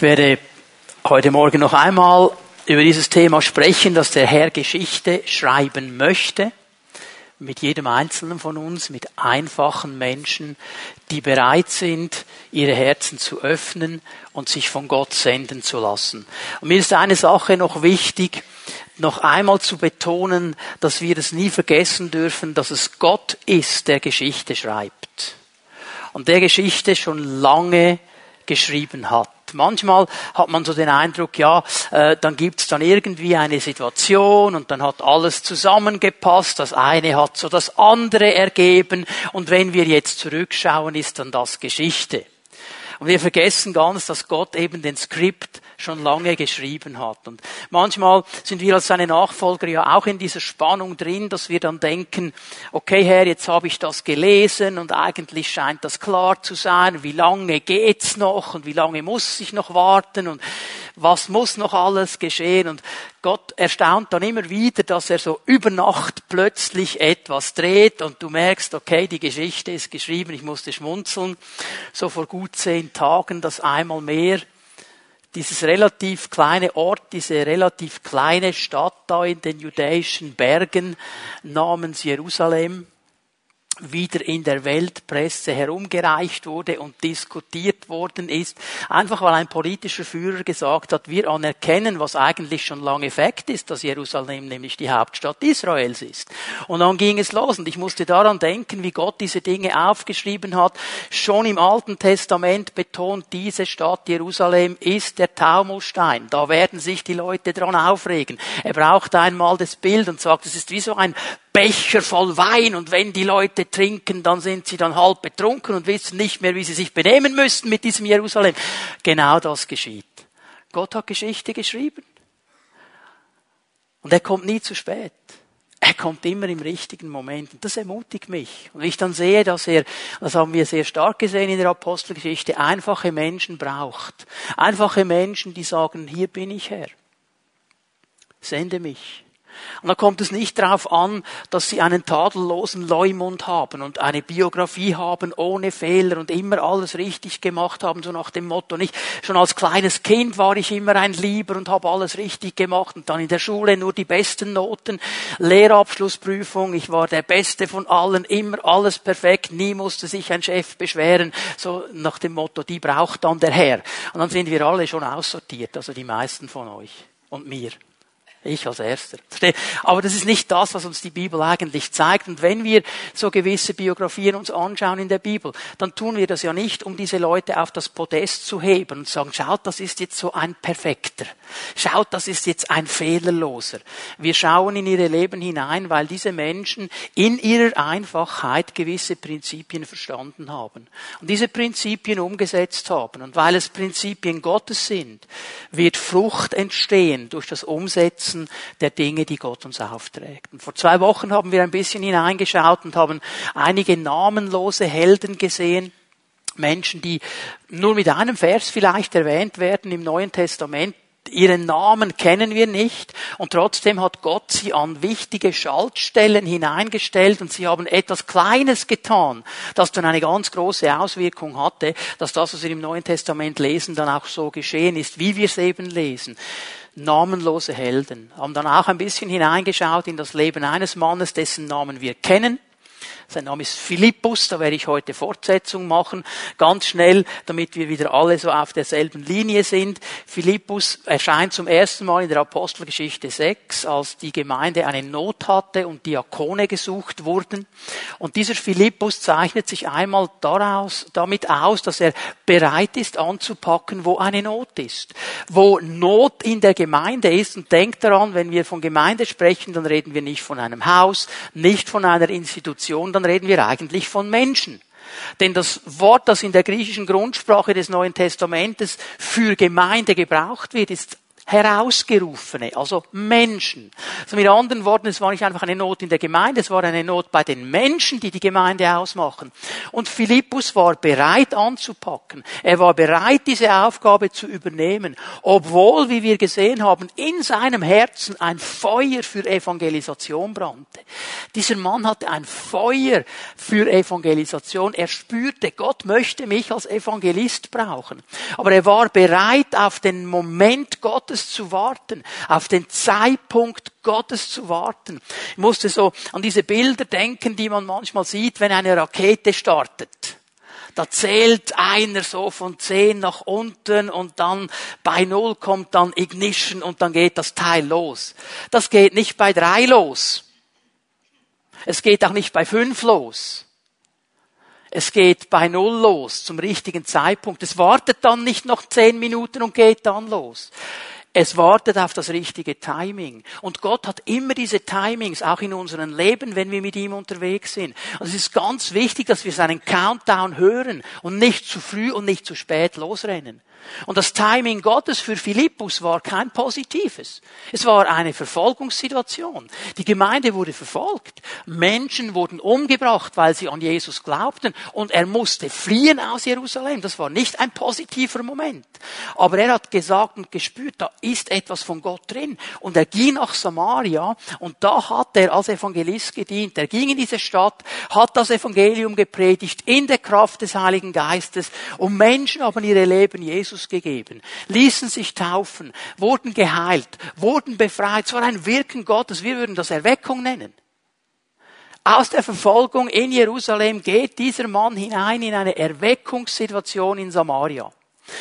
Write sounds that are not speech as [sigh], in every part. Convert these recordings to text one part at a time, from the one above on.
Ich werde heute Morgen noch einmal über dieses Thema sprechen, dass der Herr Geschichte schreiben möchte. Mit jedem Einzelnen von uns, mit einfachen Menschen, die bereit sind, ihre Herzen zu öffnen und sich von Gott senden zu lassen. Und mir ist eine Sache noch wichtig, noch einmal zu betonen, dass wir es nie vergessen dürfen, dass es Gott ist, der Geschichte schreibt. Und der Geschichte schon lange geschrieben hat. Manchmal hat man so den Eindruck, ja, äh, dann gibt's dann irgendwie eine Situation und dann hat alles zusammengepasst, das eine hat so das andere ergeben und wenn wir jetzt zurückschauen, ist dann das Geschichte. Und wir vergessen ganz, dass Gott eben den Skript schon lange geschrieben hat. Und manchmal sind wir als seine Nachfolger ja auch in dieser Spannung drin, dass wir dann denken, okay Herr, jetzt habe ich das gelesen und eigentlich scheint das klar zu sein, wie lange geht's noch und wie lange muss ich noch warten und was muss noch alles geschehen? Und Gott erstaunt dann immer wieder, dass er so über Nacht plötzlich etwas dreht und du merkst, okay, die Geschichte ist geschrieben, ich musste schmunzeln, so vor gut zehn Tagen, dass einmal mehr dieses relativ kleine Ort, diese relativ kleine Stadt da in den judäischen Bergen namens Jerusalem, wieder in der Weltpresse herumgereicht wurde und diskutiert worden ist, einfach weil ein politischer Führer gesagt hat, wir anerkennen, was eigentlich schon lange Fakt ist, dass Jerusalem nämlich die Hauptstadt Israels ist. Und dann ging es los und ich musste daran denken, wie Gott diese Dinge aufgeschrieben hat. Schon im Alten Testament betont diese Stadt Jerusalem ist der Taumulstein. Da werden sich die Leute dran aufregen. Er braucht einmal das Bild und sagt, es ist wie so ein Becher voll Wein und wenn die Leute trinken, dann sind sie dann halb betrunken und wissen nicht mehr, wie sie sich benehmen müssten mit diesem Jerusalem. Genau das geschieht. Gott hat Geschichte geschrieben. Und er kommt nie zu spät. Er kommt immer im richtigen Moment. Und das ermutigt mich. Und ich dann sehe, dass er, das haben wir sehr stark gesehen in der Apostelgeschichte, einfache Menschen braucht. Einfache Menschen, die sagen, hier bin ich Herr. Sende mich. Und da kommt es nicht darauf an, dass sie einen tadellosen Leumund haben und eine Biografie haben ohne Fehler und immer alles richtig gemacht haben, so nach dem Motto nicht. Schon als kleines Kind war ich immer ein Lieber und habe alles richtig gemacht und dann in der Schule nur die besten Noten, Lehrabschlussprüfung, ich war der Beste von allen, immer alles perfekt, nie musste sich ein Chef beschweren, so nach dem Motto, die braucht dann der Herr. Und dann sind wir alle schon aussortiert, also die meisten von euch und mir. Ich als Erster. Aber das ist nicht das, was uns die Bibel eigentlich zeigt. Und wenn wir so gewisse Biografien uns anschauen in der Bibel, dann tun wir das ja nicht, um diese Leute auf das Podest zu heben und sagen, schaut, das ist jetzt so ein Perfekter. Schaut, das ist jetzt ein Fehlerloser. Wir schauen in ihre Leben hinein, weil diese Menschen in ihrer Einfachheit gewisse Prinzipien verstanden haben. Und diese Prinzipien umgesetzt haben. Und weil es Prinzipien Gottes sind, wird Frucht entstehen durch das Umsetzen Herzen der Dinge, die Gott uns aufträgt. Und vor zwei Wochen haben wir ein bisschen hineingeschaut und haben einige namenlose Helden gesehen. Menschen, die nur mit einem Vers vielleicht erwähnt werden im Neuen Testament, Ihren Namen kennen wir nicht und trotzdem hat Gott sie an wichtige Schaltstellen hineingestellt und sie haben etwas Kleines getan, das dann eine ganz große Auswirkung hatte, dass das, was wir im Neuen Testament lesen, dann auch so geschehen ist, wie wir es eben lesen namenlose Helden. Haben dann auch ein bisschen hineingeschaut in das Leben eines Mannes, dessen Namen wir kennen, sein Name ist Philippus, da werde ich heute Fortsetzung machen, ganz schnell, damit wir wieder alle so auf derselben Linie sind. Philippus erscheint zum ersten Mal in der Apostelgeschichte 6, als die Gemeinde eine Not hatte und Diakone gesucht wurden. Und dieser Philippus zeichnet sich einmal daraus, damit aus, dass er bereit ist anzupacken, wo eine Not ist. Wo Not in der Gemeinde ist und denkt daran, wenn wir von Gemeinde sprechen, dann reden wir nicht von einem Haus, nicht von einer Institution, dann reden wir eigentlich von Menschen. Denn das Wort, das in der griechischen Grundsprache des Neuen Testamentes für Gemeinde gebraucht wird, ist Herausgerufene, also Menschen. Also mit anderen Worten, es war nicht einfach eine Not in der Gemeinde, es war eine Not bei den Menschen, die die Gemeinde ausmachen. Und Philippus war bereit anzupacken. Er war bereit, diese Aufgabe zu übernehmen, obwohl, wie wir gesehen haben, in seinem Herzen ein Feuer für Evangelisation brannte. Dieser Mann hatte ein Feuer für Evangelisation. Er spürte, Gott möchte mich als Evangelist brauchen. Aber er war bereit, auf den Moment Gottes Gottes zu warten, auf den Zeitpunkt Gottes zu warten. Ich musste so an diese Bilder denken, die man manchmal sieht, wenn eine Rakete startet. Da zählt einer so von zehn nach unten und dann bei null kommt dann Ignition und dann geht das Teil los. Das geht nicht bei drei los. Es geht auch nicht bei fünf los. Es geht bei Null los, zum richtigen Zeitpunkt. Es wartet dann nicht noch zehn Minuten und geht dann los. Es wartet auf das richtige Timing. Und Gott hat immer diese Timings, auch in unserem Leben, wenn wir mit ihm unterwegs sind. Und es ist ganz wichtig, dass wir seinen Countdown hören und nicht zu früh und nicht zu spät losrennen. Und das Timing Gottes für Philippus war kein positives. Es war eine Verfolgungssituation. Die Gemeinde wurde verfolgt. Menschen wurden umgebracht, weil sie an Jesus glaubten. Und er musste fliehen aus Jerusalem. Das war nicht ein positiver Moment. Aber er hat gesagt und gespürt, da ist etwas von Gott drin. Und er ging nach Samaria und da hat er als Evangelist gedient. Er ging in diese Stadt, hat das Evangelium gepredigt in der Kraft des Heiligen Geistes und Menschen haben ihre Leben Jesus Jesus gegeben, ließen sich taufen, wurden geheilt, wurden befreit. Es war ein Wirken Gottes. Wir würden das Erweckung nennen. Aus der Verfolgung in Jerusalem geht dieser Mann hinein in eine Erweckungssituation in Samaria.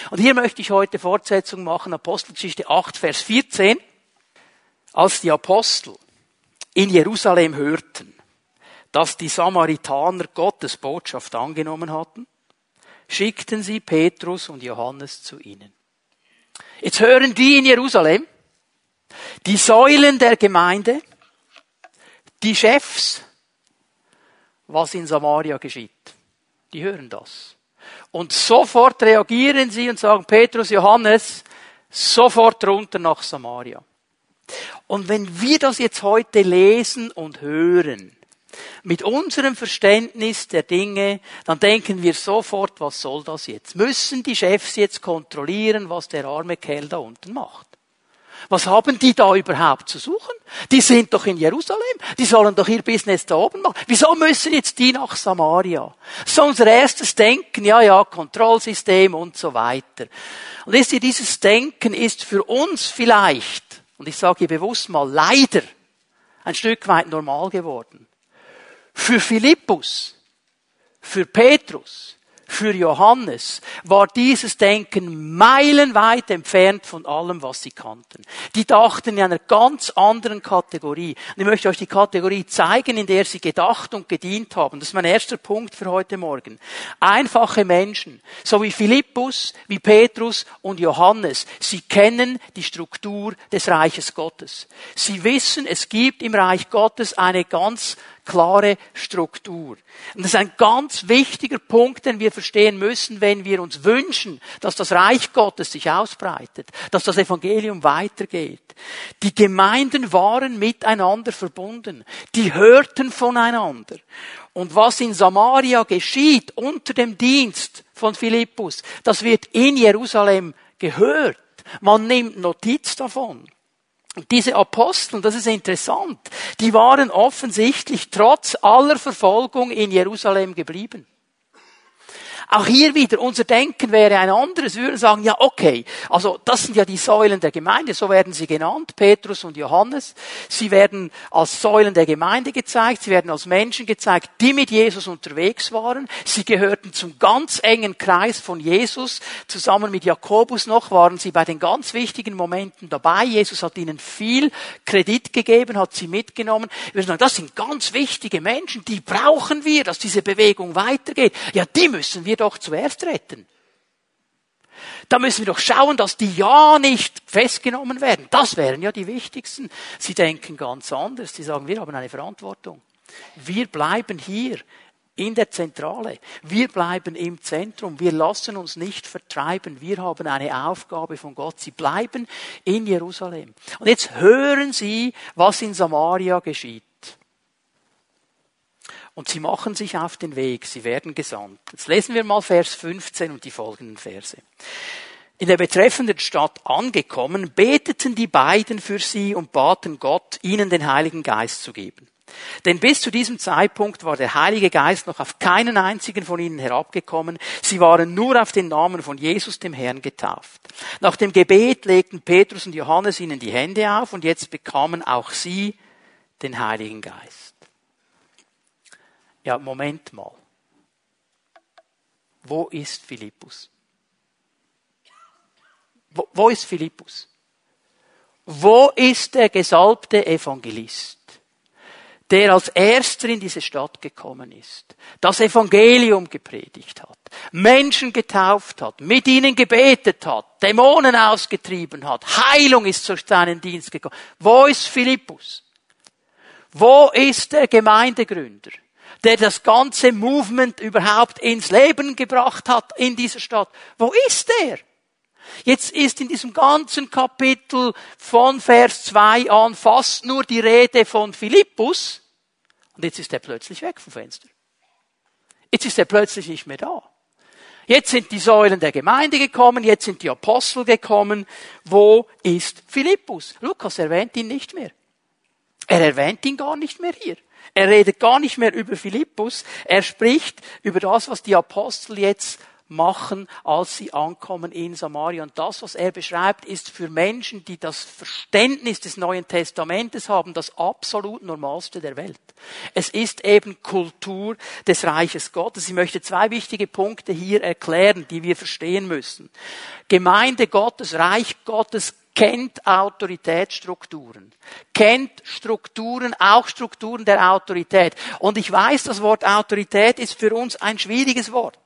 Und hier möchte ich heute Fortsetzung machen, Apostelgeschichte 8, Vers 14. Als die Apostel in Jerusalem hörten, dass die Samaritaner Gottes Botschaft angenommen hatten, schickten sie Petrus und Johannes zu ihnen. Jetzt hören die in Jerusalem, die Säulen der Gemeinde, die Chefs, was in Samaria geschieht. Die hören das. Und sofort reagieren sie und sagen, Petrus, Johannes, sofort runter nach Samaria. Und wenn wir das jetzt heute lesen und hören, mit unserem Verständnis der Dinge, dann denken wir sofort, was soll das jetzt? Müssen die Chefs jetzt kontrollieren, was der arme Kerl da unten macht? Was haben die da überhaupt zu suchen? Die sind doch in Jerusalem. Die sollen doch ihr Business da oben machen. Wieso müssen jetzt die nach Samaria? So unser erstes Denken, ja, ja, Kontrollsystem und so weiter. Und wisst ihr, dieses Denken ist für uns vielleicht, und ich sage bewusst mal leider, ein Stück weit normal geworden. Für Philippus, für Petrus, für Johannes war dieses Denken meilenweit entfernt von allem, was sie kannten. Die dachten in einer ganz anderen Kategorie. Und ich möchte euch die Kategorie zeigen, in der sie gedacht und gedient haben. Das ist mein erster Punkt für heute Morgen. Einfache Menschen, so wie Philippus, wie Petrus und Johannes, sie kennen die Struktur des Reiches Gottes. Sie wissen, es gibt im Reich Gottes eine ganz klare Struktur. Und das ist ein ganz wichtiger Punkt, den wir verstehen müssen, wenn wir uns wünschen, dass das Reich Gottes sich ausbreitet, dass das Evangelium weitergeht. Die Gemeinden waren miteinander verbunden. Die hörten voneinander. Und was in Samaria geschieht unter dem Dienst von Philippus, das wird in Jerusalem gehört. Man nimmt Notiz davon. Diese Apostel, das ist interessant, die waren offensichtlich trotz aller Verfolgung in Jerusalem geblieben. Auch hier wieder, unser Denken wäre ein anderes. Wir würden sagen, ja, okay, also das sind ja die Säulen der Gemeinde, so werden sie genannt, Petrus und Johannes. Sie werden als Säulen der Gemeinde gezeigt, sie werden als Menschen gezeigt, die mit Jesus unterwegs waren. Sie gehörten zum ganz engen Kreis von Jesus. Zusammen mit Jakobus noch waren sie bei den ganz wichtigen Momenten dabei. Jesus hat ihnen viel Kredit gegeben, hat sie mitgenommen. Wir sagen, das sind ganz wichtige Menschen, die brauchen wir, dass diese Bewegung weitergeht. Ja, die müssen wir doch zuerst retten. Da müssen wir doch schauen, dass die ja nicht festgenommen werden. Das wären ja die wichtigsten. Sie denken ganz anders. Sie sagen, wir haben eine Verantwortung. Wir bleiben hier in der Zentrale. Wir bleiben im Zentrum. Wir lassen uns nicht vertreiben. Wir haben eine Aufgabe von Gott. Sie bleiben in Jerusalem. Und jetzt hören Sie, was in Samaria geschieht. Und sie machen sich auf den Weg, sie werden gesandt. Jetzt lesen wir mal Vers 15 und die folgenden Verse. In der betreffenden Stadt angekommen, beteten die beiden für sie und baten Gott, ihnen den Heiligen Geist zu geben. Denn bis zu diesem Zeitpunkt war der Heilige Geist noch auf keinen einzigen von ihnen herabgekommen. Sie waren nur auf den Namen von Jesus dem Herrn getauft. Nach dem Gebet legten Petrus und Johannes ihnen die Hände auf und jetzt bekamen auch sie den Heiligen Geist. Ja, Moment mal. Wo ist Philippus? Wo, wo ist Philippus? Wo ist der gesalbte Evangelist? der als erster in diese Stadt gekommen ist, das Evangelium gepredigt hat, Menschen getauft hat, mit ihnen gebetet hat, Dämonen ausgetrieben hat, Heilung ist zu seinen Dienst gekommen. Wo ist Philippus? Wo ist der Gemeindegründer, der das ganze Movement überhaupt ins Leben gebracht hat in dieser Stadt? Wo ist er? Jetzt ist in diesem ganzen Kapitel von Vers 2 an fast nur die Rede von Philippus. Und jetzt ist er plötzlich weg vom Fenster. Jetzt ist er plötzlich nicht mehr da. Jetzt sind die Säulen der Gemeinde gekommen, jetzt sind die Apostel gekommen. Wo ist Philippus? Lukas erwähnt ihn nicht mehr. Er erwähnt ihn gar nicht mehr hier. Er redet gar nicht mehr über Philippus. Er spricht über das, was die Apostel jetzt machen, als sie ankommen in Samaria. Und das, was er beschreibt, ist für Menschen, die das Verständnis des Neuen Testamentes haben, das absolut Normalste der Welt. Es ist eben Kultur des Reiches Gottes. Ich möchte zwei wichtige Punkte hier erklären, die wir verstehen müssen. Gemeinde Gottes, Reich Gottes kennt Autoritätsstrukturen, kennt Strukturen, auch Strukturen der Autorität. Und ich weiß, das Wort Autorität ist für uns ein schwieriges Wort.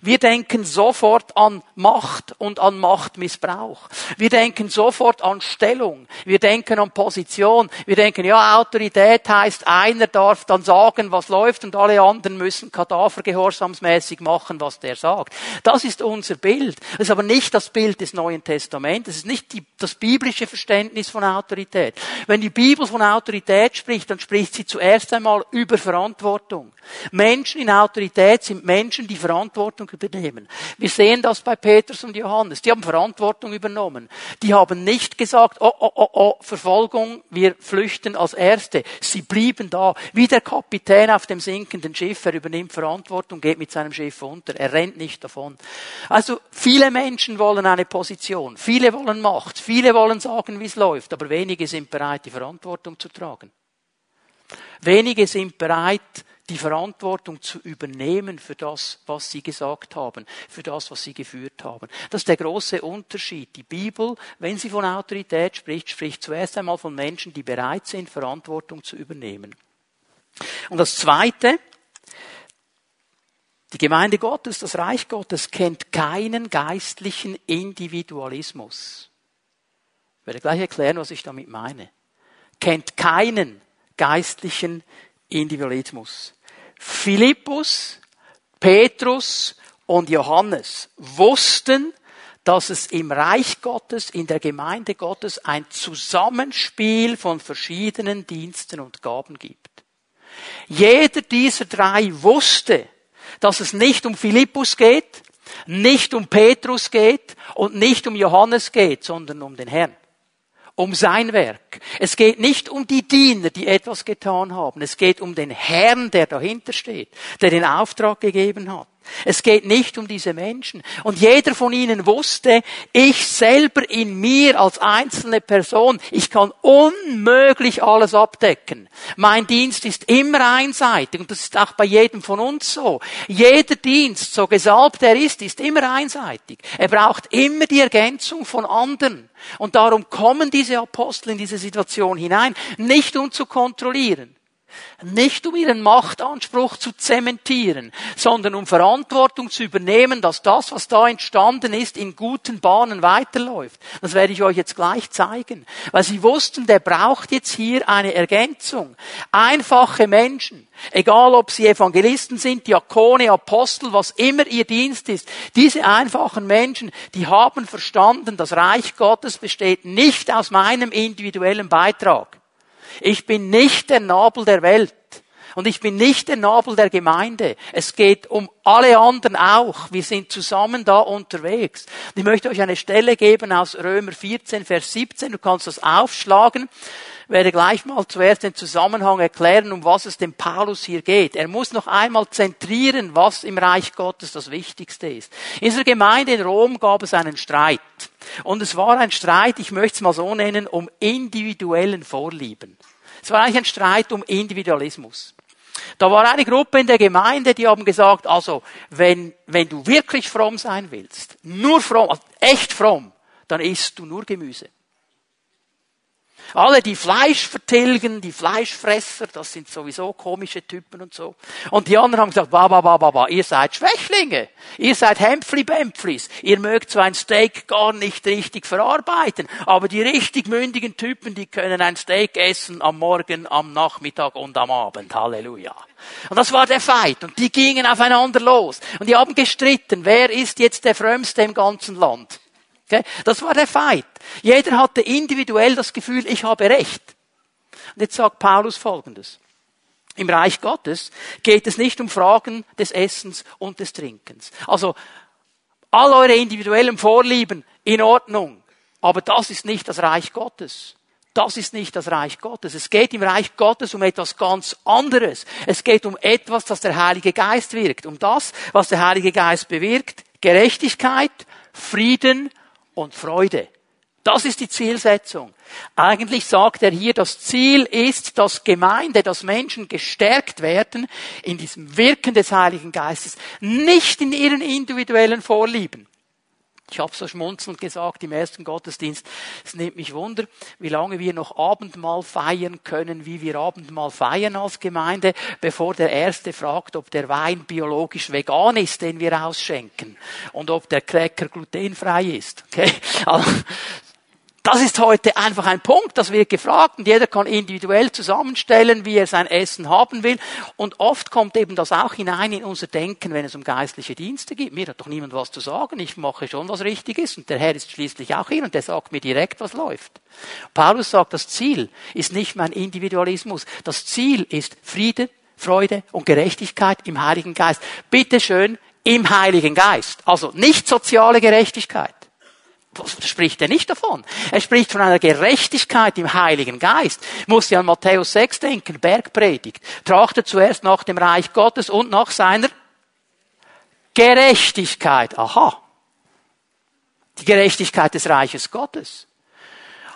Wir denken sofort an Macht und an Machtmissbrauch. Wir denken sofort an Stellung. Wir denken an Position. Wir denken, ja, Autorität heißt, einer darf dann sagen, was läuft und alle anderen müssen kadavergehorsamsmäßig machen, was der sagt. Das ist unser Bild. Das ist aber nicht das Bild des Neuen Testaments. Das ist nicht die, das biblische Verständnis von Autorität. Wenn die Bibel von Autorität spricht, dann spricht sie zuerst einmal über Verantwortung. Menschen in Autorität sind Menschen, die Verantwortung übernehmen. Wir sehen das bei Petrus und Johannes. Die haben Verantwortung übernommen. Die haben nicht gesagt, oh, oh, oh, oh, Verfolgung, wir flüchten als Erste. Sie blieben da. Wie der Kapitän auf dem sinkenden Schiff. Er übernimmt Verantwortung, geht mit seinem Schiff unter. Er rennt nicht davon. Also, viele Menschen wollen eine Position. Viele wollen Macht. Viele wollen sagen, wie es läuft. Aber wenige sind bereit, die Verantwortung zu tragen. Wenige sind bereit, die Verantwortung zu übernehmen für das, was sie gesagt haben, für das, was sie geführt haben. Das ist der große Unterschied. Die Bibel, wenn sie von Autorität spricht, spricht zuerst einmal von Menschen, die bereit sind, Verantwortung zu übernehmen. Und das Zweite, die Gemeinde Gottes, das Reich Gottes kennt keinen geistlichen Individualismus. Ich werde gleich erklären, was ich damit meine. Kennt keinen geistlichen Individualismus. Philippus, Petrus und Johannes wussten, dass es im Reich Gottes, in der Gemeinde Gottes ein Zusammenspiel von verschiedenen Diensten und Gaben gibt. Jeder dieser drei wusste, dass es nicht um Philippus geht, nicht um Petrus geht und nicht um Johannes geht, sondern um den Herrn um sein Werk. Es geht nicht um die Diener, die etwas getan haben. Es geht um den Herrn, der dahinter steht, der den Auftrag gegeben hat. Es geht nicht um diese Menschen. Und jeder von ihnen wusste, ich selber in mir als einzelne Person, ich kann unmöglich alles abdecken. Mein Dienst ist immer einseitig und das ist auch bei jedem von uns so. Jeder Dienst, so gesalbt er ist, ist immer einseitig. Er braucht immer die Ergänzung von anderen. Und darum kommen diese Apostel in diese Situation hinein, nicht um zu kontrollieren, Nicht um ihren Machtanspruch zu zementieren, sondern um Verantwortung zu übernehmen, dass das, was da entstanden ist, in guten Bahnen weiterläuft. Das werde ich euch jetzt gleich zeigen. Weil sie wussten, der braucht jetzt hier eine Ergänzung. Einfache Menschen, egal ob sie Evangelisten sind, Diakone, Apostel, was immer ihr Dienst ist, diese einfachen Menschen, die haben verstanden, das Reich Gottes besteht nicht aus meinem individuellen Beitrag. Ich bin nicht der Nabel der Welt. Und ich bin nicht der Nabel der Gemeinde. Es geht um alle anderen auch. Wir sind zusammen da unterwegs. Und ich möchte euch eine Stelle geben aus Römer 14, Vers 17. Du kannst das aufschlagen. Ich werde gleich mal zuerst den Zusammenhang erklären, um was es dem Paulus hier geht. Er muss noch einmal zentrieren, was im Reich Gottes das Wichtigste ist. In dieser Gemeinde in Rom gab es einen Streit. Und es war ein Streit, ich möchte es mal so nennen, um individuellen Vorlieben. Es war eigentlich ein Streit um Individualismus. Da war eine Gruppe in der Gemeinde, die haben gesagt, also, wenn, wenn du wirklich fromm sein willst, nur fromm, also echt fromm, dann isst du nur Gemüse. Alle, die Fleisch vertilgen, die Fleischfresser, das sind sowieso komische Typen und so. Und die anderen haben gesagt, ba, ba, ba, ba, ba, ihr seid Schwächlinge. Ihr seid Hempfli-Bempflis. Ihr mögt so ein Steak gar nicht richtig verarbeiten. Aber die richtig mündigen Typen, die können ein Steak essen am Morgen, am Nachmittag und am Abend. Halleluja. Und das war der Feind. Und die gingen aufeinander los. Und die haben gestritten, wer ist jetzt der Frömmste im ganzen Land. Okay? Das war der Feind. Jeder hatte individuell das Gefühl, ich habe Recht. Und jetzt sagt Paulus Folgendes. Im Reich Gottes geht es nicht um Fragen des Essens und des Trinkens. Also, all eure individuellen Vorlieben in Ordnung. Aber das ist nicht das Reich Gottes. Das ist nicht das Reich Gottes. Es geht im Reich Gottes um etwas ganz anderes. Es geht um etwas, das der Heilige Geist wirkt. Um das, was der Heilige Geist bewirkt. Gerechtigkeit, Frieden und Freude. Das ist die Zielsetzung. Eigentlich sagt er hier, das Ziel ist, dass Gemeinde, dass Menschen gestärkt werden in diesem Wirken des Heiligen Geistes, nicht in ihren individuellen Vorlieben. Ich habe so schmunzelnd gesagt im ersten Gottesdienst, es nimmt mich Wunder, wie lange wir noch Abendmahl feiern können, wie wir Abendmahl feiern als Gemeinde, bevor der Erste fragt, ob der Wein biologisch vegan ist, den wir ausschenken, und ob der Cracker glutenfrei ist. Okay? [laughs] Also, das ist heute einfach ein Punkt, das wird gefragt und jeder kann individuell zusammenstellen, wie er sein Essen haben will. Und oft kommt eben das auch hinein in unser Denken, wenn es um geistliche Dienste geht. Mir hat doch niemand was zu sagen, ich mache schon was richtig ist und der Herr ist schließlich auch hier und der sagt mir direkt, was läuft. Paulus sagt, das Ziel ist nicht mein Individualismus, das Ziel ist Friede, Freude und Gerechtigkeit im Heiligen Geist. Bitte schön, im Heiligen Geist. Also nicht soziale Gerechtigkeit spricht er nicht davon. Er spricht von einer Gerechtigkeit im Heiligen Geist. Muss ja an Matthäus 6 denken, Bergpredigt. Trachte zuerst nach dem Reich Gottes und nach seiner Gerechtigkeit. Aha. Die Gerechtigkeit des Reiches Gottes.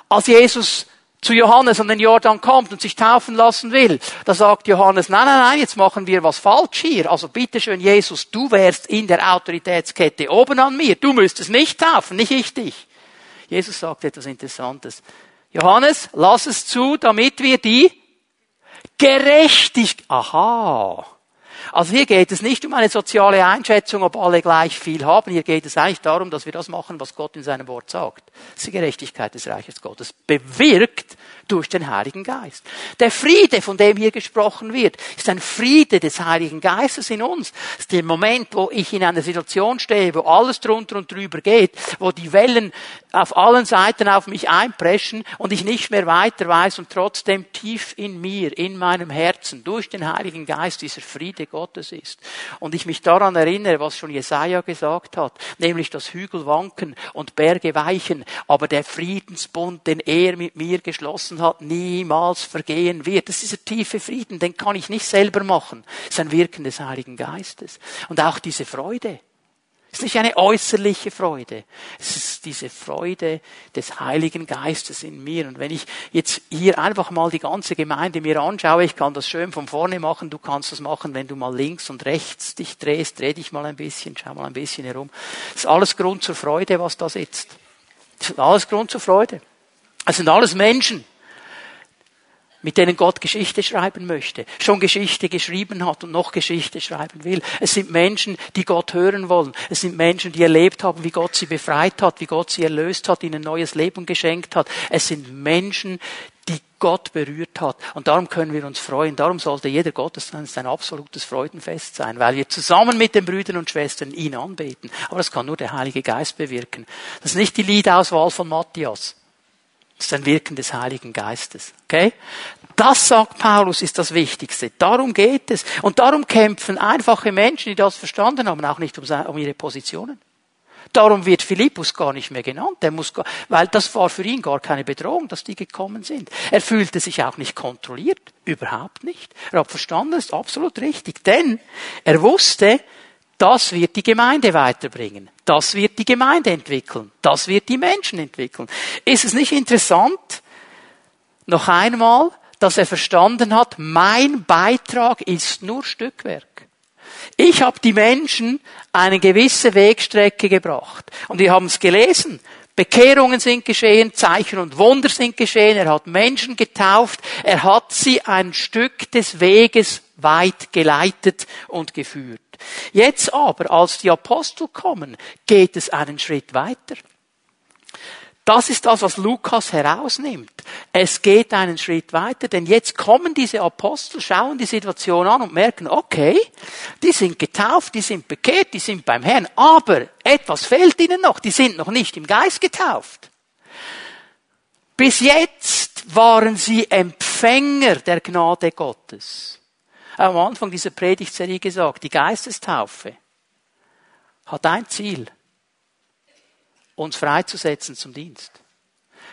Als Jesus zu Johannes an den Jordan kommt und sich taufen lassen will, da sagt Johannes, nein, nein, nein, jetzt machen wir was falsch hier. Also bitteschön, Jesus, du wärst in der Autoritätskette oben an mir. Du müsstest nicht taufen, nicht ich dich. Jesus sagt etwas Interessantes. Johannes, lass es zu, damit wir die Gerechtigkeit, aha, also hier geht es nicht um eine soziale Einschätzung, ob alle gleich viel haben. Hier geht es eigentlich darum, dass wir das machen, was Gott in seinem Wort sagt. Das ist die Gerechtigkeit des Reiches Gottes. Bewirkt durch den Heiligen Geist. Der Friede, von dem hier gesprochen wird, ist ein Friede des Heiligen Geistes in uns. Das ist der Moment, wo ich in einer Situation stehe, wo alles drunter und drüber geht, wo die Wellen auf allen Seiten auf mich einpreschen und ich nicht mehr weiter weiß und trotzdem tief in mir, in meinem Herzen, durch den Heiligen Geist dieser Friede Gottes ist. Und ich mich daran erinnere, was schon Jesaja gesagt hat, nämlich dass Hügel wanken und Berge weichen, aber der Friedensbund, den er mit mir geschlossen hat, niemals vergehen wird. Das ist dieser tiefe Frieden, den kann ich nicht selber machen. Das ist ein Wirken des Heiligen Geistes. Und auch diese Freude. Es ist nicht eine äußerliche Freude. Es ist diese Freude des Heiligen Geistes in mir. Und wenn ich jetzt hier einfach mal die ganze Gemeinde mir anschaue, ich kann das schön von vorne machen, du kannst das machen, wenn du mal links und rechts dich drehst, dreh dich mal ein bisschen, schau mal ein bisschen herum. Es ist alles Grund zur Freude, was da sitzt. Es ist alles Grund zur Freude. Es sind alles Menschen, mit denen Gott Geschichte schreiben möchte, schon Geschichte geschrieben hat und noch Geschichte schreiben will. Es sind Menschen, die Gott hören wollen. Es sind Menschen, die erlebt haben, wie Gott sie befreit hat, wie Gott sie erlöst hat, ihnen neues Leben geschenkt hat. Es sind Menschen, die Gott berührt hat. Und darum können wir uns freuen. Darum sollte jeder Gottesdienst ein absolutes Freudenfest sein, weil wir zusammen mit den Brüdern und Schwestern ihn anbeten. Aber das kann nur der Heilige Geist bewirken. Das ist nicht die Liedauswahl von Matthias. Das ist ein Wirken des Heiligen Geistes. Okay? Das sagt Paulus ist das Wichtigste. Darum geht es. Und darum kämpfen einfache Menschen, die das verstanden haben, auch nicht um ihre Positionen. Darum wird Philippus gar nicht mehr genannt. Der muss gar, weil das war für ihn gar keine Bedrohung, dass die gekommen sind. Er fühlte sich auch nicht kontrolliert. Überhaupt nicht. Er hat verstanden, das ist absolut richtig. Denn er wusste, das wird die Gemeinde weiterbringen. Das wird die Gemeinde entwickeln. Das wird die Menschen entwickeln. Ist es nicht interessant, noch einmal, dass er verstanden hat, mein Beitrag ist nur Stückwerk. Ich habe die Menschen eine gewisse Wegstrecke gebracht. Und wir haben es gelesen. Bekehrungen sind geschehen, Zeichen und Wunder sind geschehen, er hat Menschen getauft, er hat sie ein Stück des Weges weit geleitet und geführt. Jetzt aber, als die Apostel kommen, geht es einen Schritt weiter. Das ist das, was Lukas herausnimmt. Es geht einen Schritt weiter, denn jetzt kommen diese Apostel, schauen die Situation an und merken, okay, die sind getauft, die sind bekehrt, die sind beim Herrn, aber etwas fehlt ihnen noch, die sind noch nicht im Geist getauft. Bis jetzt waren sie Empfänger der Gnade Gottes. Am Anfang dieser Predigtserie gesagt, die Geistestaufe hat ein Ziel uns freizusetzen zum Dienst.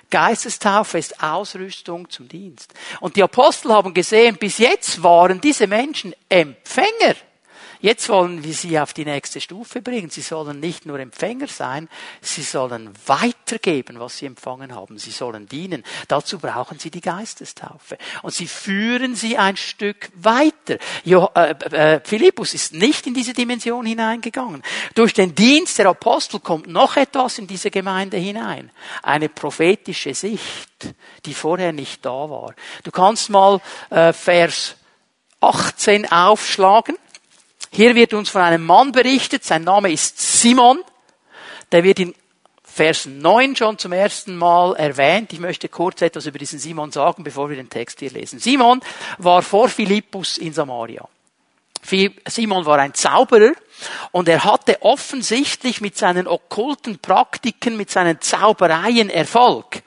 Geistestaufe ist Ausrüstung zum Dienst. Und die Apostel haben gesehen, bis jetzt waren diese Menschen Empfänger Jetzt wollen wir sie auf die nächste Stufe bringen. Sie sollen nicht nur Empfänger sein, sie sollen weitergeben, was sie empfangen haben. Sie sollen dienen. Dazu brauchen sie die Geistestaufe. Und sie führen sie ein Stück weiter. Jo, äh, äh, Philippus ist nicht in diese Dimension hineingegangen. Durch den Dienst der Apostel kommt noch etwas in diese Gemeinde hinein. Eine prophetische Sicht, die vorher nicht da war. Du kannst mal äh, Vers 18 aufschlagen. Hier wird uns von einem Mann berichtet, sein Name ist Simon. Der wird in Vers 9 schon zum ersten Mal erwähnt. Ich möchte kurz etwas über diesen Simon sagen, bevor wir den Text hier lesen. Simon war vor Philippus in Samaria. Simon war ein Zauberer und er hatte offensichtlich mit seinen okkulten Praktiken, mit seinen Zaubereien Erfolg.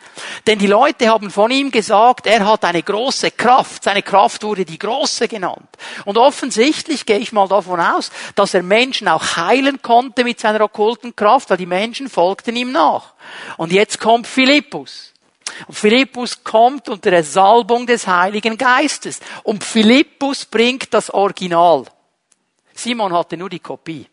Denn die Leute haben von ihm gesagt, er hat eine große Kraft. Seine Kraft wurde die große genannt. Und offensichtlich gehe ich mal davon aus, dass er Menschen auch heilen konnte mit seiner okkulten Kraft, weil die Menschen folgten ihm nach. Und jetzt kommt Philippus. Philippus kommt unter der Salbung des Heiligen Geistes. Und Philippus bringt das Original. Simon hatte nur die Kopie.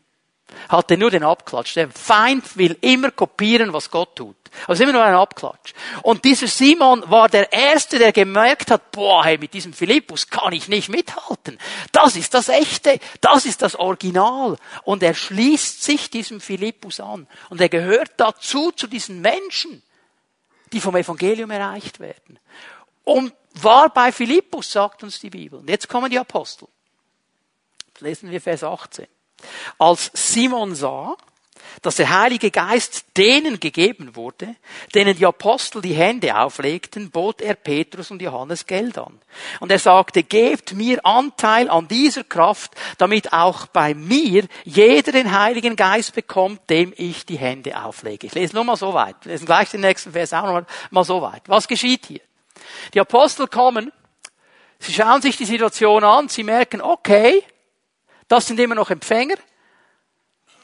Hatte nur den Abklatsch. Der Feind will immer kopieren, was Gott tut. Also immer nur ein Abklatsch. Und dieser Simon war der Erste, der gemerkt hat, boah, hey, mit diesem Philippus kann ich nicht mithalten. Das ist das Echte. Das ist das Original. Und er schließt sich diesem Philippus an. Und er gehört dazu, zu diesen Menschen die vom Evangelium erreicht werden. Und war bei Philippus, sagt uns die Bibel. Und jetzt kommen die Apostel. lesen wir Vers 18. Als Simon sah, dass der Heilige Geist denen gegeben wurde, denen die Apostel die Hände auflegten, bot er Petrus und Johannes Geld an. Und er sagte, gebt mir Anteil an dieser Kraft, damit auch bei mir jeder den Heiligen Geist bekommt, dem ich die Hände auflege. Ich lese nur mal so weit. Wir lesen gleich den nächsten Vers auch noch mal so weit. Was geschieht hier? Die Apostel kommen, sie schauen sich die Situation an, sie merken, okay, das sind immer noch Empfänger,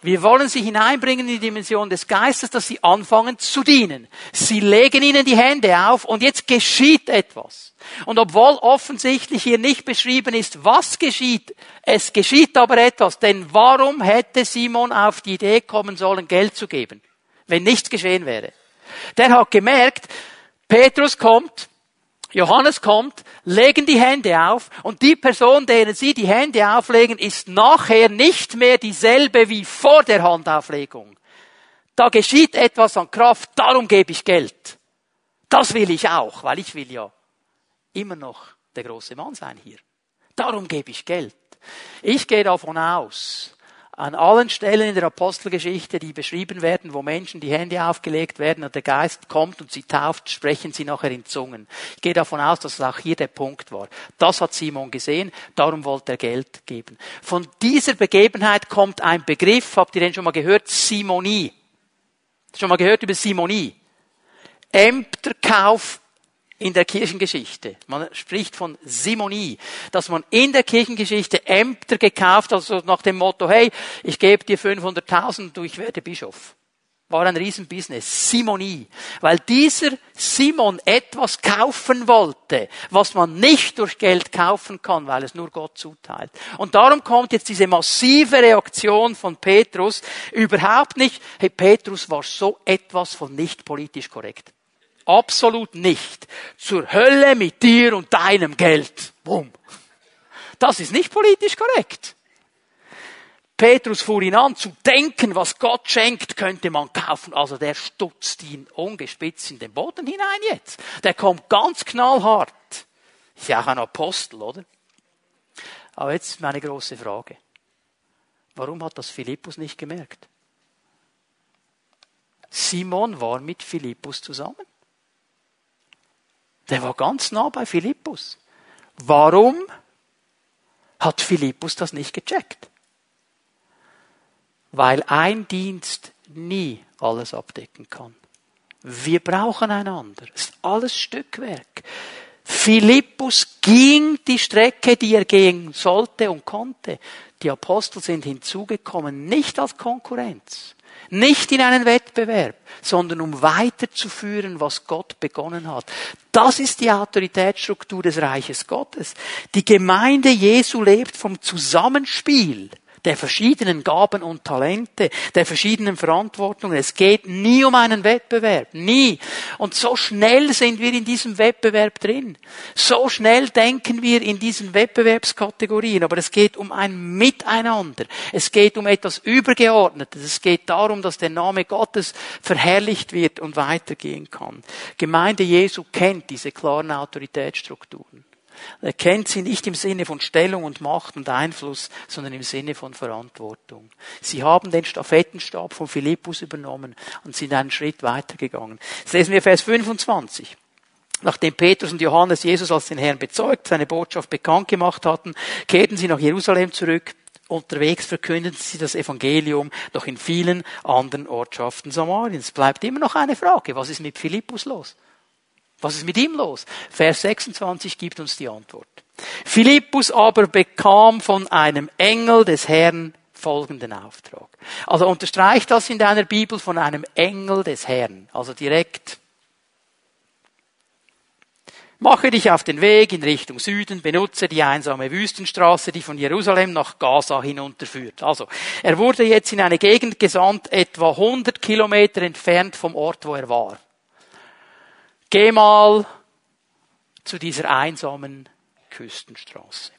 wir wollen sie hineinbringen in die Dimension des Geistes, dass sie anfangen zu dienen. Sie legen ihnen die Hände auf und jetzt geschieht etwas. Und obwohl offensichtlich hier nicht beschrieben ist, was geschieht, es geschieht aber etwas. Denn warum hätte Simon auf die Idee kommen sollen, Geld zu geben, wenn nichts geschehen wäre? Der hat gemerkt, Petrus kommt, Johannes kommt, legen die Hände auf und die Person, denen sie die Hände auflegen, ist nachher nicht mehr dieselbe wie vor der Handauflegung. Da geschieht etwas an Kraft, darum gebe ich Geld. Das will ich auch, weil ich will ja immer noch der große Mann sein hier. Darum gebe ich Geld. Ich gehe davon aus, an allen Stellen in der Apostelgeschichte, die beschrieben werden, wo Menschen die Hände aufgelegt werden und der Geist kommt und sie tauft, sprechen sie nachher in Zungen. Ich gehe davon aus, dass es auch hier der Punkt war. Das hat Simon gesehen, darum wollte er Geld geben. Von dieser Begebenheit kommt ein Begriff, habt ihr den schon mal gehört? Simonie. Schon mal gehört über Simonie? Ämterkauf in der Kirchengeschichte. Man spricht von Simonie, dass man in der Kirchengeschichte Ämter gekauft, also nach dem Motto, hey, ich gebe dir 500.000, du, ich werde Bischof. War ein Riesenbusiness. Simonie. Weil dieser Simon etwas kaufen wollte, was man nicht durch Geld kaufen kann, weil es nur Gott zuteilt. Und darum kommt jetzt diese massive Reaktion von Petrus überhaupt nicht, hey, Petrus war so etwas von nicht politisch korrekt. Absolut nicht. Zur Hölle mit dir und deinem Geld. Bumm. Das ist nicht politisch korrekt. Petrus fuhr ihn an, zu denken, was Gott schenkt, könnte man kaufen. Also der stutzt ihn ungespitzt in den Boden hinein jetzt. Der kommt ganz knallhart. Ist ja auch ein Apostel, oder? Aber jetzt meine große Frage. Warum hat das Philippus nicht gemerkt? Simon war mit Philippus zusammen. Der war ganz nah bei Philippus. Warum hat Philippus das nicht gecheckt? Weil ein Dienst nie alles abdecken kann. Wir brauchen einander. Es ist alles Stückwerk. Philippus ging die Strecke, die er gehen sollte und konnte. Die Apostel sind hinzugekommen, nicht als Konkurrenz, nicht in einen Wettbewerb, sondern um weiterzuführen, was Gott begonnen hat. Das ist die Autoritätsstruktur des Reiches Gottes. Die Gemeinde Jesu lebt vom Zusammenspiel der verschiedenen Gaben und Talente, der verschiedenen Verantwortungen. Es geht nie um einen Wettbewerb, nie. Und so schnell sind wir in diesem Wettbewerb drin. So schnell denken wir in diesen Wettbewerbskategorien. Aber es geht um ein Miteinander. Es geht um etwas Übergeordnetes. Es geht darum, dass der Name Gottes verherrlicht wird und weitergehen kann. Gemeinde Jesu kennt diese klaren Autoritätsstrukturen. Er kennt sie nicht im Sinne von Stellung und Macht und Einfluss, sondern im Sinne von Verantwortung. Sie haben den Stafettenstab von Philippus übernommen und sind einen Schritt weitergegangen. Jetzt lesen wir Vers 25. Nachdem Petrus und Johannes Jesus als den Herrn bezeugt, seine Botschaft bekannt gemacht hatten, kehrten sie nach Jerusalem zurück. Unterwegs verkündeten sie das Evangelium noch in vielen anderen Ortschaften Samariens. Bleibt immer noch eine Frage. Was ist mit Philippus los? Was ist mit ihm los? Vers 26 gibt uns die Antwort. Philippus aber bekam von einem Engel des Herrn folgenden Auftrag. Also unterstreicht das in deiner Bibel von einem Engel des Herrn. Also direkt. Mache dich auf den Weg in Richtung Süden, benutze die einsame Wüstenstraße, die von Jerusalem nach Gaza hinunterführt. Also, er wurde jetzt in eine Gegend gesandt, etwa 100 Kilometer entfernt vom Ort, wo er war. Geh mal zu dieser einsamen Küstenstraße.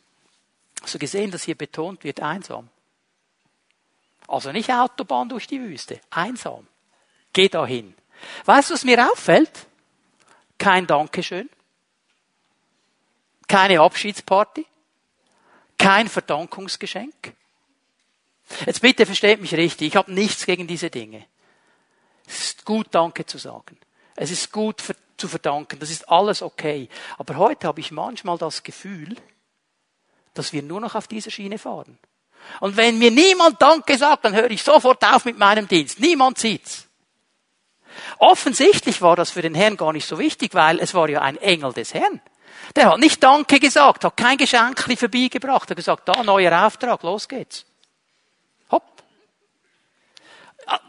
Hast du gesehen, dass hier betont wird, einsam? Also nicht Autobahn durch die Wüste, einsam. Geh dahin. Weißt du, was mir auffällt? Kein Dankeschön. Keine Abschiedsparty. Kein Verdankungsgeschenk. Jetzt bitte versteht mich richtig, ich habe nichts gegen diese Dinge. Es ist gut, Danke zu sagen. Es ist gut, zu verdanken. Das ist alles okay. Aber heute habe ich manchmal das Gefühl, dass wir nur noch auf dieser Schiene fahren. Und wenn mir niemand Danke sagt, dann höre ich sofort auf mit meinem Dienst. Niemand sieht's. Offensichtlich war das für den Herrn gar nicht so wichtig, weil es war ja ein Engel des Herrn. Der hat nicht Danke gesagt, hat kein Geschenk vorbeigebracht, hat gesagt, da, neuer Auftrag, los geht's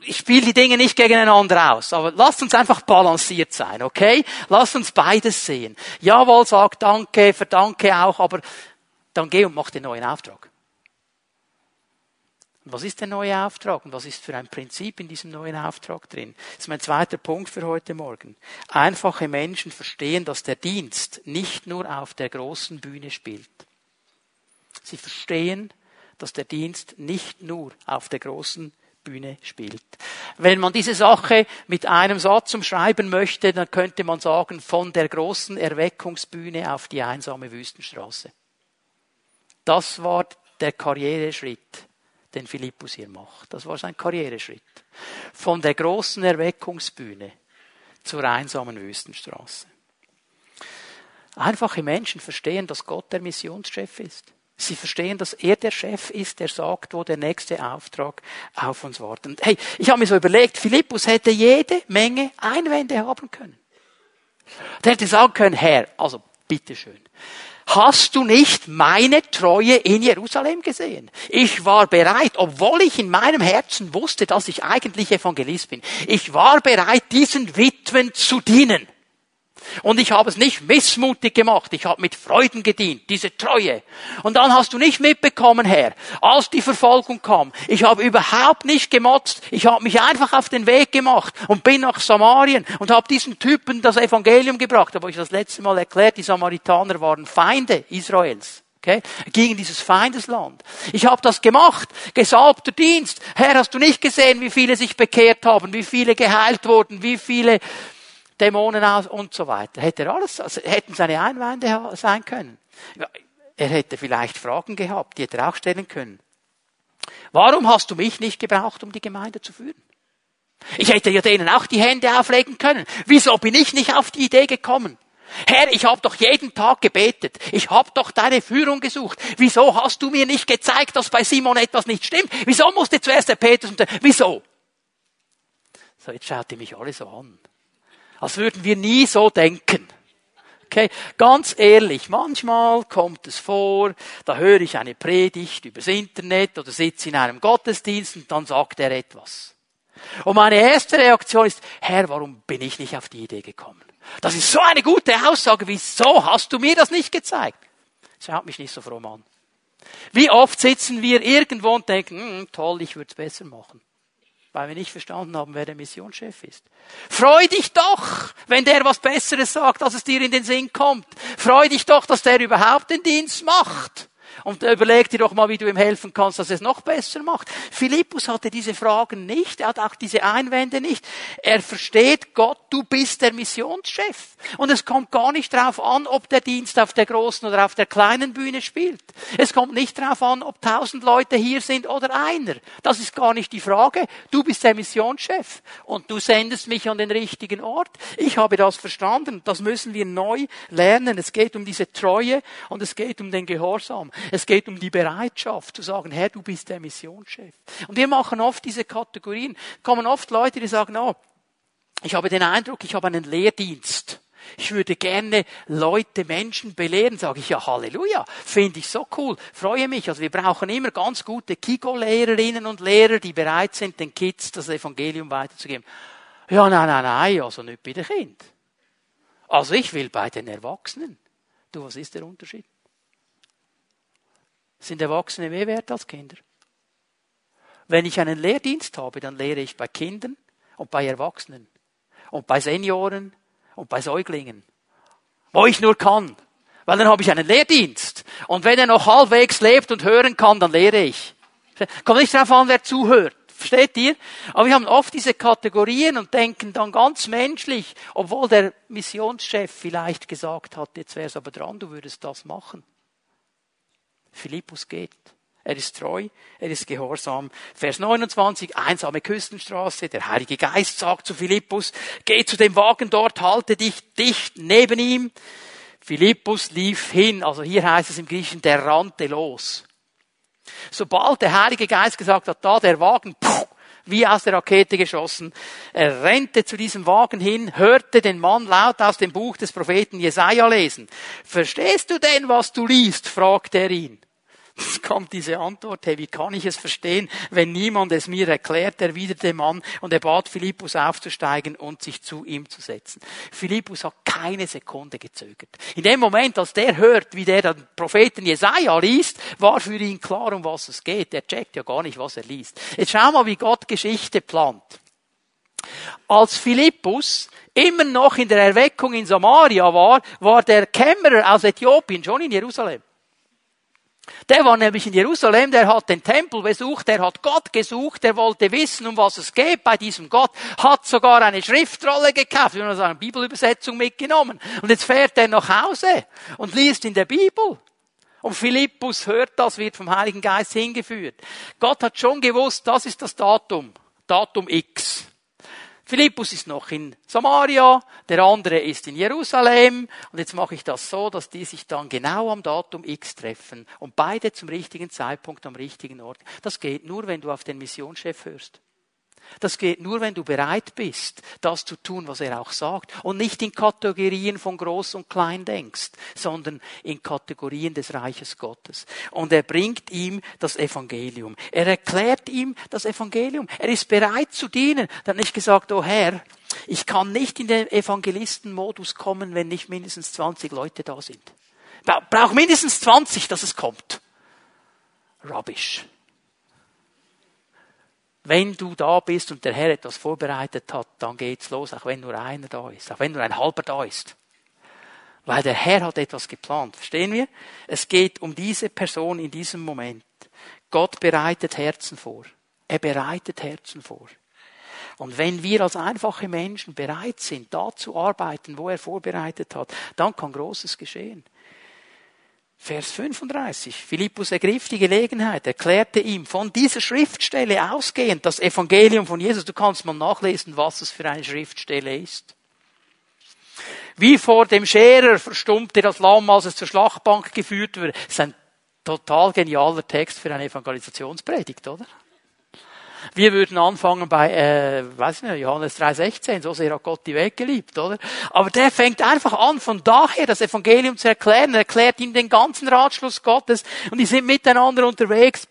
ich spiele die Dinge nicht gegeneinander aus, aber lasst uns einfach balanciert sein, okay? Lasst uns beides sehen. Jawohl, sag Danke, verdanke auch, aber dann geh und mach den neuen Auftrag. Und was ist der neue Auftrag und was ist für ein Prinzip in diesem neuen Auftrag drin? Das ist mein zweiter Punkt für heute Morgen. Einfache Menschen verstehen, dass der Dienst nicht nur auf der großen Bühne spielt. Sie verstehen, dass der Dienst nicht nur auf der großen Bühne spielt. Wenn man diese Sache mit einem Satz umschreiben möchte, dann könnte man sagen, von der großen Erweckungsbühne auf die einsame Wüstenstraße. Das war der Karriereschritt, den Philippus hier macht. Das war sein Karriereschritt. Von der großen Erweckungsbühne zur einsamen Wüstenstraße. Einfache Menschen verstehen, dass Gott der Missionschef ist. Sie verstehen, dass er der Chef ist, der sagt, wo der nächste Auftrag auf uns wartet. Hey, ich habe mir so überlegt, Philippus hätte jede Menge Einwände haben können. Der hätte sagen können, Herr, also bitteschön, hast du nicht meine Treue in Jerusalem gesehen? Ich war bereit, obwohl ich in meinem Herzen wusste, dass ich eigentlich Evangelist bin, ich war bereit, diesen Witwen zu dienen. Und ich habe es nicht missmutig gemacht. Ich habe mit Freuden gedient, diese Treue. Und dann hast du nicht mitbekommen, Herr, als die Verfolgung kam. Ich habe überhaupt nicht gemotzt. Ich habe mich einfach auf den Weg gemacht und bin nach Samarien und habe diesen Typen das Evangelium gebracht. Aber ich das letzte Mal erklärt, die Samaritaner waren Feinde Israels. Okay? Gegen dieses Feindesland. Ich habe das gemacht. Gesalbter Dienst. Herr, hast du nicht gesehen, wie viele sich bekehrt haben, wie viele geheilt wurden, wie viele Dämonen aus und so weiter. Hätte er alles, also hätten seine Einwände sein können. Er hätte vielleicht Fragen gehabt, die hätte er auch stellen können. Warum hast du mich nicht gebraucht, um die Gemeinde zu führen? Ich hätte ja denen auch die Hände auflegen können. Wieso bin ich nicht auf die Idee gekommen? Herr, ich habe doch jeden Tag gebetet. Ich habe doch deine Führung gesucht. Wieso hast du mir nicht gezeigt, dass bei Simon etwas nicht stimmt? Wieso musste zuerst der Petrus und der, wieso? So, jetzt schaut ihr mich alle so an als würden wir nie so denken. Okay, ganz ehrlich, manchmal kommt es vor, da höre ich eine Predigt übers Internet oder sitze in einem Gottesdienst und dann sagt er etwas. Und meine erste Reaktion ist, Herr, warum bin ich nicht auf die Idee gekommen? Das ist so eine gute Aussage, wieso hast du mir das nicht gezeigt? Schaut mich nicht so fromm an. Wie oft sitzen wir irgendwo und denken, hm, toll, ich würde es besser machen weil wir nicht verstanden haben, wer der Missionschef ist. Freu dich doch, wenn der was Besseres sagt, als es dir in den Sinn kommt. Freu dich doch, dass der überhaupt den Dienst macht. Und überleg dir doch mal, wie du ihm helfen kannst, dass er es noch besser macht. Philippus hatte diese Fragen nicht, er hat auch diese Einwände nicht. Er versteht Gott, du bist der Missionschef. Und es kommt gar nicht darauf an, ob der Dienst auf der großen oder auf der kleinen Bühne spielt. Es kommt nicht darauf an, ob tausend Leute hier sind oder einer. Das ist gar nicht die Frage. Du bist der Missionschef und du sendest mich an den richtigen Ort. Ich habe das verstanden. Das müssen wir neu lernen. Es geht um diese Treue und es geht um den Gehorsam. Es geht um die Bereitschaft zu sagen, Herr, du bist der Missionschef. Und wir machen oft diese Kategorien. Kommen oft Leute, die sagen, oh, ich habe den Eindruck, ich habe einen Lehrdienst. Ich würde gerne Leute, Menschen belehren, sage ich ja Halleluja, finde ich so cool, freue mich. Also wir brauchen immer ganz gute Kiko-Lehrerinnen und Lehrer, die bereit sind, den Kids das Evangelium weiterzugeben. Ja, nein, nein, nein, also nicht bei den Kind. Also ich will bei den Erwachsenen. Du, was ist der Unterschied? Sind Erwachsene mehr wert als Kinder? Wenn ich einen Lehrdienst habe, dann lehre ich bei Kindern und bei Erwachsenen und bei Senioren und bei Säuglingen. Wo ich nur kann. Weil dann habe ich einen Lehrdienst. Und wenn er noch halbwegs lebt und hören kann, dann lehre ich. Kommt nicht darauf an, wer zuhört. Versteht ihr? Aber wir haben oft diese Kategorien und denken dann ganz menschlich, obwohl der Missionschef vielleicht gesagt hat, jetzt wäre es aber dran, du würdest das machen. Philippus geht. Er ist treu, er ist gehorsam. Vers 29, einsame Küstenstraße. Der Heilige Geist sagt zu Philippus, geh zu dem Wagen dort, halte dich dicht neben ihm. Philippus lief hin, also hier heißt es im Griechischen, der rannte los. Sobald der Heilige Geist gesagt hat, da der Wagen, puh, wie aus der Rakete geschossen. Er rennte zu diesem Wagen hin, hörte den Mann laut aus dem Buch des Propheten Jesaja lesen. Verstehst du denn, was du liest? fragte er ihn. [laughs] Es kommt diese Antwort, hey, wie kann ich es verstehen, wenn niemand es mir erklärt, erwiderte Mann, und er bat Philippus aufzusteigen und sich zu ihm zu setzen. Philippus hat keine Sekunde gezögert. In dem Moment, als der hört, wie der den Propheten Jesaja liest, war für ihn klar, um was es geht. Er checkt ja gar nicht, was er liest. Jetzt schau mal, wie Gott Geschichte plant. Als Philippus immer noch in der Erweckung in Samaria war, war der Kämmerer aus Äthiopien schon in Jerusalem. Der war nämlich in Jerusalem, der hat den Tempel besucht, der hat Gott gesucht, der wollte wissen, um was es geht bei diesem Gott, hat sogar eine Schriftrolle gekauft, wir haben eine Bibelübersetzung mitgenommen. Und jetzt fährt er nach Hause und liest in der Bibel. Und Philippus hört das, wird vom Heiligen Geist hingeführt. Gott hat schon gewusst, das ist das Datum. Datum X. Philippus ist noch in Samaria, der andere ist in Jerusalem und jetzt mache ich das so, dass die sich dann genau am Datum X treffen und beide zum richtigen Zeitpunkt am richtigen Ort. Das geht nur, wenn du auf den Missionschef hörst. Das geht nur, wenn du bereit bist, das zu tun, was er auch sagt. Und nicht in Kategorien von groß und klein denkst, sondern in Kategorien des Reiches Gottes. Und er bringt ihm das Evangelium. Er erklärt ihm das Evangelium. Er ist bereit zu dienen. Er hat nicht gesagt, oh Herr, ich kann nicht in den Evangelistenmodus kommen, wenn nicht mindestens 20 Leute da sind. Brauch mindestens 20, dass es kommt. Rubbish. Wenn du da bist und der Herr etwas vorbereitet hat, dann geht's los, auch wenn nur einer da ist, auch wenn nur ein halber da ist. Weil der Herr hat etwas geplant. Verstehen wir? Es geht um diese Person in diesem Moment. Gott bereitet Herzen vor. Er bereitet Herzen vor. Und wenn wir als einfache Menschen bereit sind, da zu arbeiten, wo er vorbereitet hat, dann kann Großes geschehen. Vers 35. Philippus ergriff die Gelegenheit, erklärte ihm von dieser Schriftstelle ausgehend das Evangelium von Jesus. Du kannst mal nachlesen, was es für eine Schriftstelle ist. Wie vor dem Scherer verstummte das Lamm, als es zur Schlachtbank geführt wurde. Das ist ein total genialer Text für eine Evangelisationspredigt, oder? Wir würden anfangen bei, äh, weiß nicht, Johannes 3,16, so sehr hat Gott die Welt geliebt, oder? Aber der fängt einfach an, von daher das Evangelium zu erklären. Er erklärt ihm den ganzen Ratschluss Gottes und die sind miteinander unterwegs.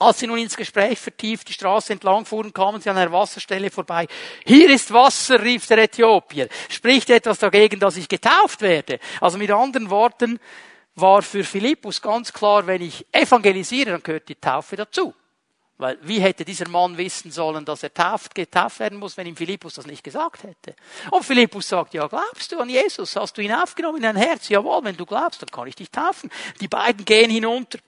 Als sie nun ins Gespräch vertieft die Straße entlang fuhren, kamen sie an einer Wasserstelle vorbei. Hier ist Wasser, rief der Äthiopier. Spricht etwas dagegen, dass ich getauft werde? Also mit anderen Worten war für Philippus ganz klar, wenn ich evangelisiere, dann gehört die Taufe dazu. Weil wie hätte dieser Mann wissen sollen, dass er tauft, getauft werden muss, wenn ihm Philippus das nicht gesagt hätte? Und Philippus sagt, ja, glaubst du an Jesus? Hast du ihn aufgenommen in dein Herz? Jawohl, wenn du glaubst, dann kann ich dich taufen. Die beiden gehen hinunter.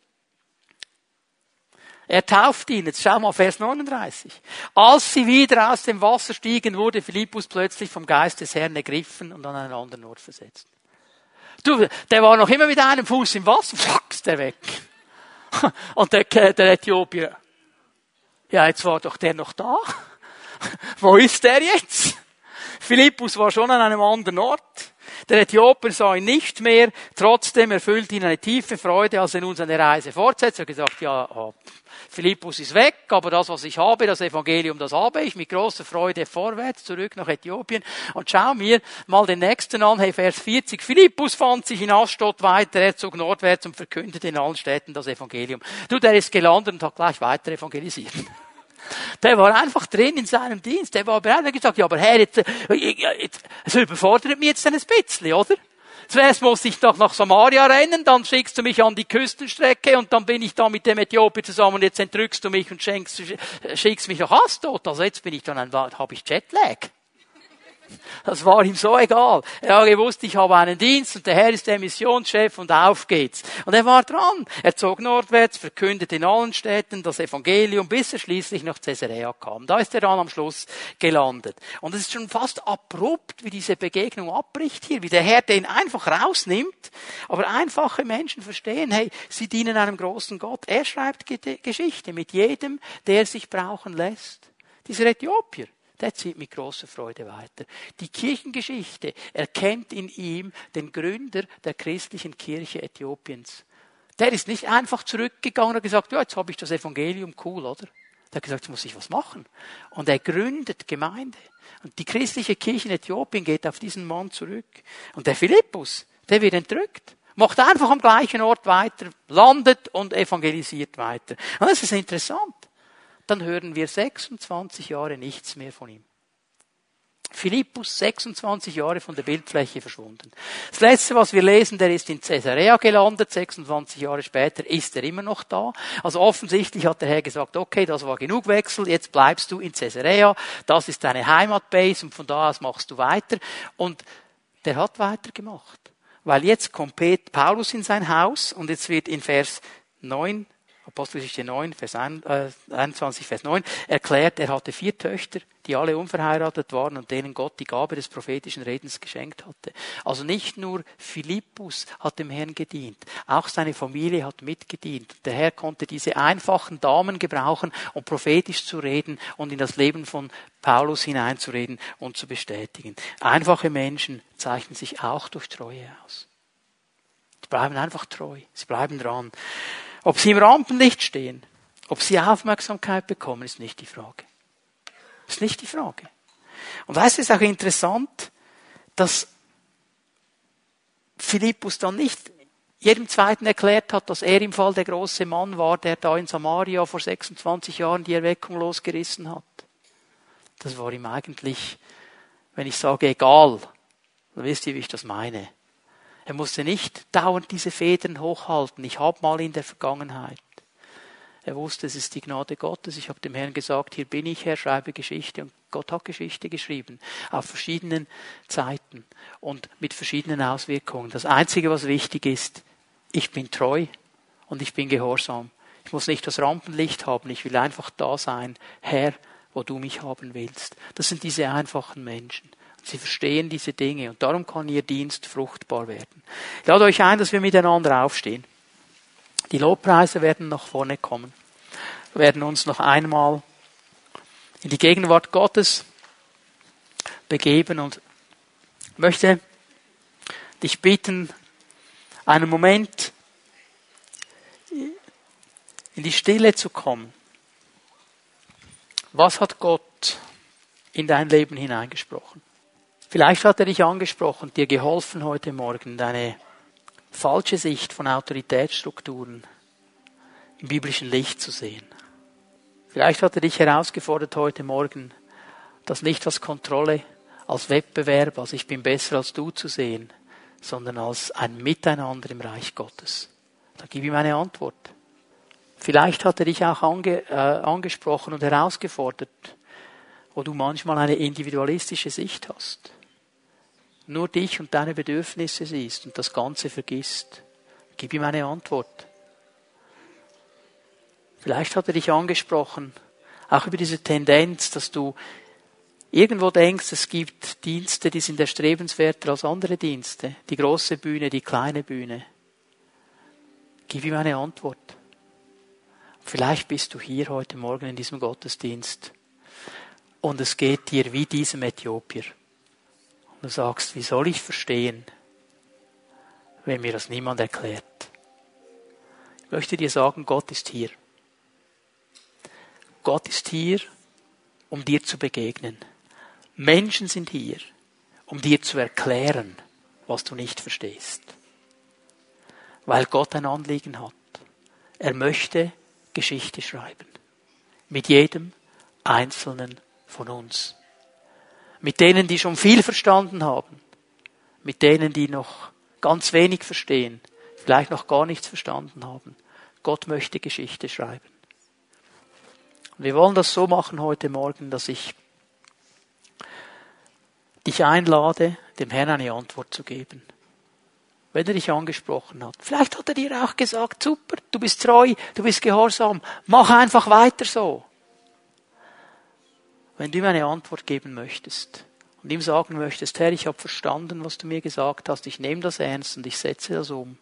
Er tauft ihn. Jetzt schau mal Vers 39. Als sie wieder aus dem Wasser stiegen, wurde Philippus plötzlich vom Geist des Herrn ergriffen und an einen anderen Ort versetzt. Du, der war noch immer mit einem Fuß im Wasser, ist der weg. [laughs] Und der, der Äthiopier, ja, jetzt war doch der noch da. [laughs] Wo ist der jetzt? Philippus war schon an einem anderen Ort. Der Äthioper sah ihn nicht mehr. Trotzdem erfüllt ihn eine tiefe Freude, als er nun seine Reise fortsetzt. Er hat gesagt, ja, oh, Philippus ist weg, aber das, was ich habe, das Evangelium, das habe ich mit großer Freude vorwärts, zurück nach Äthiopien. Und schau mir mal den nächsten an, hey, Vers 40. Philippus fand sich in Astot weiter, er zog nordwärts und verkündete in allen Städten das Evangelium. Du, der ist gelandet und hat gleich weiter evangelisiert. [laughs] Der war einfach drin in seinem Dienst. Der war bereit. Er hat gesagt, ja, aber Herr, jetzt, äh, jetzt, es überfordert mich jetzt ein bisschen, oder? Zuerst muss ich doch nach Samaria rennen, dann schickst du mich an die Küstenstrecke und dann bin ich da mit dem Äthiopier zusammen und jetzt entrückst du mich und schenkst, schickst mich nach Astot. Also jetzt bin ich dann ein, habe ich Jetlag. Das war ihm so egal. Er hat gewusst, ich habe einen Dienst und der Herr ist der Missionschef und auf geht's. Und er war dran. Er zog nordwärts, verkündete in allen Städten das Evangelium, bis er schließlich nach Caesarea kam. Da ist er dann am Schluss gelandet. Und es ist schon fast abrupt, wie diese Begegnung abbricht hier, wie der Herr den einfach rausnimmt. Aber einfache Menschen verstehen, hey, sie dienen einem großen Gott. Er schreibt Geschichte mit jedem, der sich brauchen lässt. Dieser Äthiopier der zieht mit großer Freude weiter. Die Kirchengeschichte erkennt in ihm den Gründer der christlichen Kirche Äthiopiens. Der ist nicht einfach zurückgegangen und gesagt, ja, jetzt habe ich das Evangelium, cool, oder? Der hat gesagt, jetzt muss ich was machen. Und er gründet Gemeinde. Und die christliche Kirche in Äthiopien geht auf diesen Mann zurück. Und der Philippus, der wird entrückt. Macht einfach am gleichen Ort weiter, landet und evangelisiert weiter. Und das ist interessant dann hören wir 26 Jahre nichts mehr von ihm. Philippus, 26 Jahre von der Bildfläche verschwunden. Das letzte, was wir lesen, der ist in Caesarea gelandet, 26 Jahre später ist er immer noch da. Also offensichtlich hat der Herr gesagt, okay, das war genug Wechsel, jetzt bleibst du in Caesarea, das ist deine Heimatbase und von da aus machst du weiter. Und der hat weitergemacht. Weil jetzt kommt Paulus in sein Haus und jetzt wird in Vers 9, Apostelgeschichte 9, Vers 21, Vers 9, erklärt, er hatte vier Töchter, die alle unverheiratet waren und denen Gott die Gabe des prophetischen Redens geschenkt hatte. Also nicht nur Philippus hat dem Herrn gedient, auch seine Familie hat mitgedient. Der Herr konnte diese einfachen Damen gebrauchen, um prophetisch zu reden und in das Leben von Paulus hineinzureden und zu bestätigen. Einfache Menschen zeichnen sich auch durch Treue aus. Sie bleiben einfach treu, sie bleiben dran. Ob sie im Rampenlicht stehen, ob sie Aufmerksamkeit bekommen, ist nicht die Frage. Ist nicht die Frage. Und weißt du, ist auch interessant, dass Philippus dann nicht jedem Zweiten erklärt hat, dass er im Fall der große Mann war, der da in Samaria vor 26 Jahren die Erweckung losgerissen hat. Das war ihm eigentlich, wenn ich sage egal, dann wisst ihr, wie ich das meine. Er musste nicht dauernd diese Federn hochhalten. Ich habe mal in der Vergangenheit. Er wusste, es ist die Gnade Gottes. Ich habe dem Herrn gesagt, hier bin ich, Herr, schreibe Geschichte. Und Gott hat Geschichte geschrieben. Auf verschiedenen Zeiten und mit verschiedenen Auswirkungen. Das Einzige, was wichtig ist, ich bin treu und ich bin gehorsam. Ich muss nicht das Rampenlicht haben. Ich will einfach da sein. Herr, wo du mich haben willst. Das sind diese einfachen Menschen. Sie verstehen diese Dinge und darum kann ihr Dienst fruchtbar werden. Ich lade euch ein, dass wir miteinander aufstehen. Die Lobpreise werden nach vorne kommen. Wir werden uns noch einmal in die Gegenwart Gottes begeben und möchte dich bitten, einen Moment in die Stille zu kommen. Was hat Gott in dein Leben hineingesprochen? Vielleicht hat er dich angesprochen, dir geholfen heute Morgen, deine falsche Sicht von Autoritätsstrukturen im biblischen Licht zu sehen. Vielleicht hat er dich herausgefordert heute Morgen, das nicht als Kontrolle, als Wettbewerb, als ich bin besser als du zu sehen, sondern als ein Miteinander im Reich Gottes. Da gib ihm eine Antwort. Vielleicht hat er dich auch ange, äh, angesprochen und herausgefordert, wo du manchmal eine individualistische Sicht hast nur dich und deine Bedürfnisse siehst und das Ganze vergisst. Gib ihm eine Antwort. Vielleicht hat er dich angesprochen, auch über diese Tendenz, dass du irgendwo denkst, es gibt Dienste, die sind erstrebenswerter als andere Dienste. Die große Bühne, die kleine Bühne. Gib ihm eine Antwort. Vielleicht bist du hier heute Morgen in diesem Gottesdienst und es geht dir wie diesem Äthiopier. Du sagst, wie soll ich verstehen, wenn mir das niemand erklärt? Ich möchte dir sagen, Gott ist hier. Gott ist hier, um dir zu begegnen. Menschen sind hier, um dir zu erklären, was du nicht verstehst. Weil Gott ein Anliegen hat. Er möchte Geschichte schreiben. Mit jedem Einzelnen von uns mit denen, die schon viel verstanden haben, mit denen, die noch ganz wenig verstehen, vielleicht noch gar nichts verstanden haben. Gott möchte Geschichte schreiben. Und wir wollen das so machen heute Morgen, dass ich dich einlade, dem Herrn eine Antwort zu geben. Wenn er dich angesprochen hat. Vielleicht hat er dir auch gesagt, super, du bist treu, du bist gehorsam, mach einfach weiter so wenn du ihm eine Antwort geben möchtest und ihm sagen möchtest, Herr, ich habe verstanden, was du mir gesagt hast, ich nehme das ernst und ich setze das um,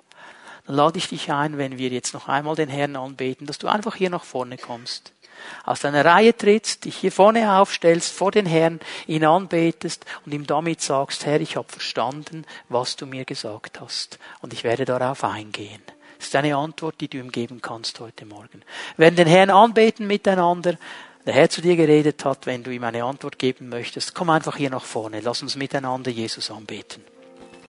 dann lade ich dich ein, wenn wir jetzt noch einmal den Herrn anbeten, dass du einfach hier nach vorne kommst aus deiner Reihe trittst, dich hier vorne aufstellst, vor den Herrn, ihn anbetest und ihm damit sagst, Herr, ich habe verstanden, was du mir gesagt hast und ich werde darauf eingehen. Das ist eine Antwort, die du ihm geben kannst heute Morgen. Wir werden den Herrn anbeten miteinander der Herr zu dir geredet hat, wenn du ihm eine Antwort geben möchtest, komm einfach hier nach vorne. Lass uns miteinander Jesus anbeten.